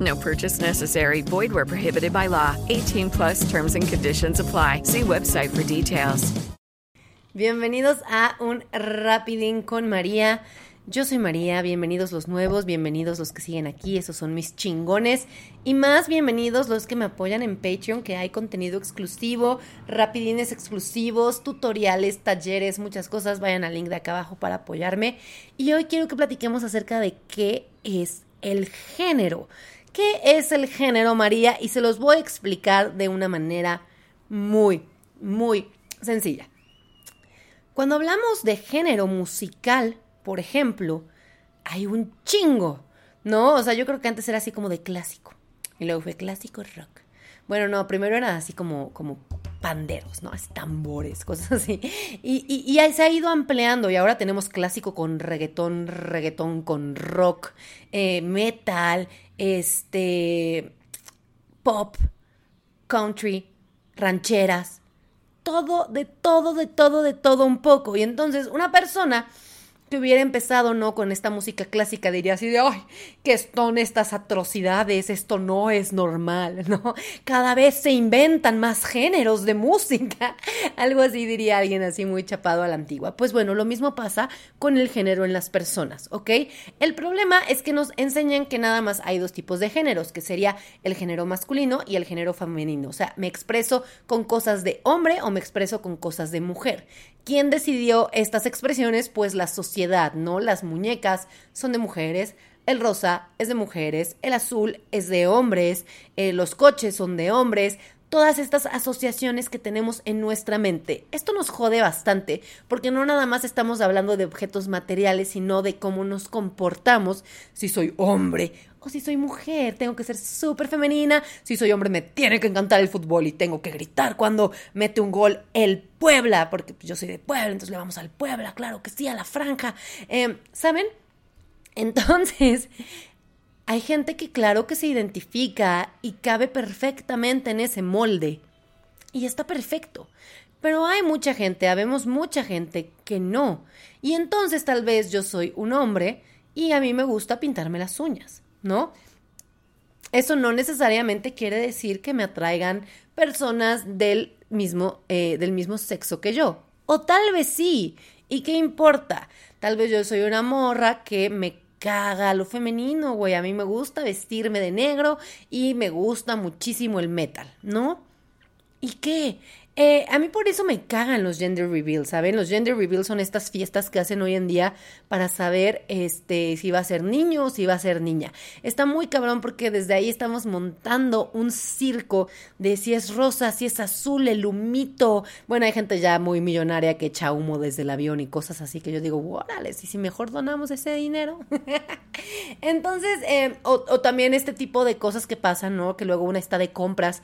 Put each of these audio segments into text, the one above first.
No purchase necessary. Void where prohibited by law. 18 plus terms and conditions apply. See website for details. Bienvenidos a un Rapidín con María. Yo soy María, bienvenidos los nuevos, bienvenidos los que siguen aquí, esos son mis chingones. Y más bienvenidos los que me apoyan en Patreon, que hay contenido exclusivo, rapidines exclusivos, tutoriales, talleres, muchas cosas. Vayan al link de acá abajo para apoyarme. Y hoy quiero que platiquemos acerca de qué es el género. ¿Qué es el género, María? Y se los voy a explicar de una manera muy, muy sencilla. Cuando hablamos de género musical, por ejemplo, hay un chingo, ¿no? O sea, yo creo que antes era así como de clásico. Y luego fue clásico rock. Bueno, no, primero era así como, como panderos, ¿no? Así tambores, cosas así. Y, y, se ha ido ampliando y ahora tenemos clásico con reggaetón, reggaetón con rock, eh, metal, este, pop, country, rancheras, todo, de todo, de todo, de todo un poco. Y entonces una persona que hubiera empezado, ¿no? Con esta música clásica, diría así de, ay, ¿qué son estas atrocidades? Esto no es normal, ¿no? Cada vez se inventan más géneros de música. Algo así diría alguien así muy chapado a la antigua. Pues bueno, lo mismo pasa con el género en las personas, ¿ok? El problema es que nos enseñan que nada más hay dos tipos de géneros, que sería el género masculino y el género femenino. O sea, me expreso con cosas de hombre o me expreso con cosas de mujer. ¿Quién decidió estas expresiones? Pues la sociedad, ¿no? Las muñecas son de mujeres, el rosa es de mujeres, el azul es de hombres, eh, los coches son de hombres, todas estas asociaciones que tenemos en nuestra mente. Esto nos jode bastante porque no nada más estamos hablando de objetos materiales, sino de cómo nos comportamos si soy hombre o si soy mujer, tengo que ser súper femenina. Si soy hombre, me tiene que encantar el fútbol y tengo que gritar cuando mete un gol el Puebla, porque yo soy de Puebla, entonces le vamos al Puebla, claro que sí, a la franja. Em, ¿Saben? Entonces, hay gente que claro que se identifica y cabe perfectamente en ese molde. Y está perfecto. Pero hay mucha gente, habemos mucha gente que no. Y entonces tal vez yo soy un hombre y a mí me gusta pintarme las uñas. ¿No? Eso no necesariamente quiere decir que me atraigan personas del mismo, eh, del mismo sexo que yo. O tal vez sí. ¿Y qué importa? Tal vez yo soy una morra que me caga lo femenino, güey. A mí me gusta vestirme de negro y me gusta muchísimo el metal, ¿no? ¿Y qué? Eh, a mí por eso me cagan los gender reveals, ¿saben? Los gender reveals son estas fiestas que hacen hoy en día para saber este, si va a ser niño o si va a ser niña. Está muy cabrón porque desde ahí estamos montando un circo de si es rosa, si es azul, el humito. Bueno, hay gente ya muy millonaria que echa humo desde el avión y cosas así que yo digo, órale, y si mejor donamos ese dinero. Entonces, eh, o, o también este tipo de cosas que pasan, ¿no? Que luego una está de compras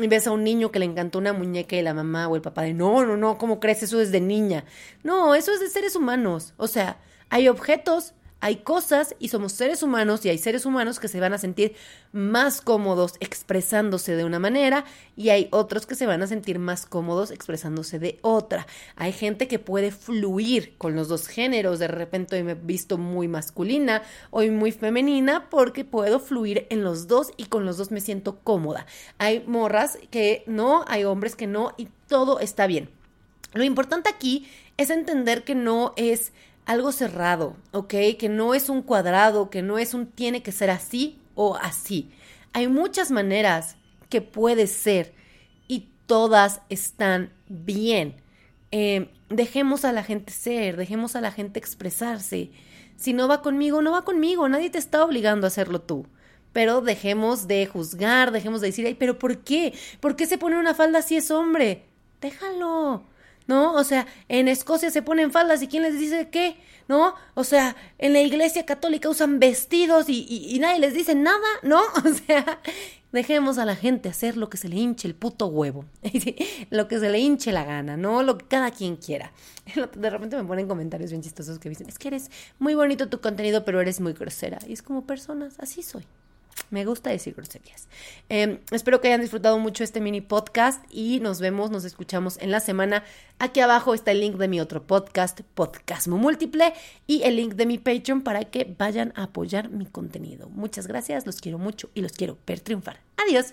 y ves a un niño que le encantó una muñeca y la mamá o el papá de no, no, no, ¿cómo crees? Eso es de niña. No, eso es de seres humanos. O sea, hay objetos hay cosas y somos seres humanos y hay seres humanos que se van a sentir más cómodos expresándose de una manera y hay otros que se van a sentir más cómodos expresándose de otra. Hay gente que puede fluir con los dos géneros, de repente hoy me he visto muy masculina, hoy muy femenina porque puedo fluir en los dos y con los dos me siento cómoda. Hay morras que no, hay hombres que no y todo está bien. Lo importante aquí es entender que no es algo cerrado, ¿ok? Que no es un cuadrado, que no es un tiene que ser así o así. Hay muchas maneras que puede ser y todas están bien. eh, dejemos a la gente ser, dejemos a la gente expresarse. Si no va conmigo, no va conmigo, nadie te está obligando a hacerlo tú. Pero dejemos de juzgar, dejemos de decir, pero ¿por qué? ¿Por qué se pone una falda si es hombre? Déjalo. ¿No? O sea, en Escocia se ponen faldas y quién les dice qué, ¿no? O sea, en la iglesia católica usan vestidos y, nadie les dice nada, ¿no? O sea, dejemos a la gente hacer lo que se le hinche el puto huevo, lo que se le hinche la gana, ¿no? Lo que cada quien quiera. De repente me ponen comentarios bien chistosos que dicen, es que eres muy bonito tu contenido, pero eres muy grosera. Y es como personas, así soy. Me gusta decir groserías. Em, espero que hayan disfrutado mucho este mini podcast y nos vemos, nos escuchamos en la semana. Aquí abajo está el link de mi otro podcast, Podcasmo Múltiple, y el link de mi Patreon para que vayan a apoyar mi contenido. Muchas gracias, los quiero mucho y los quiero ver triunfar. Adiós.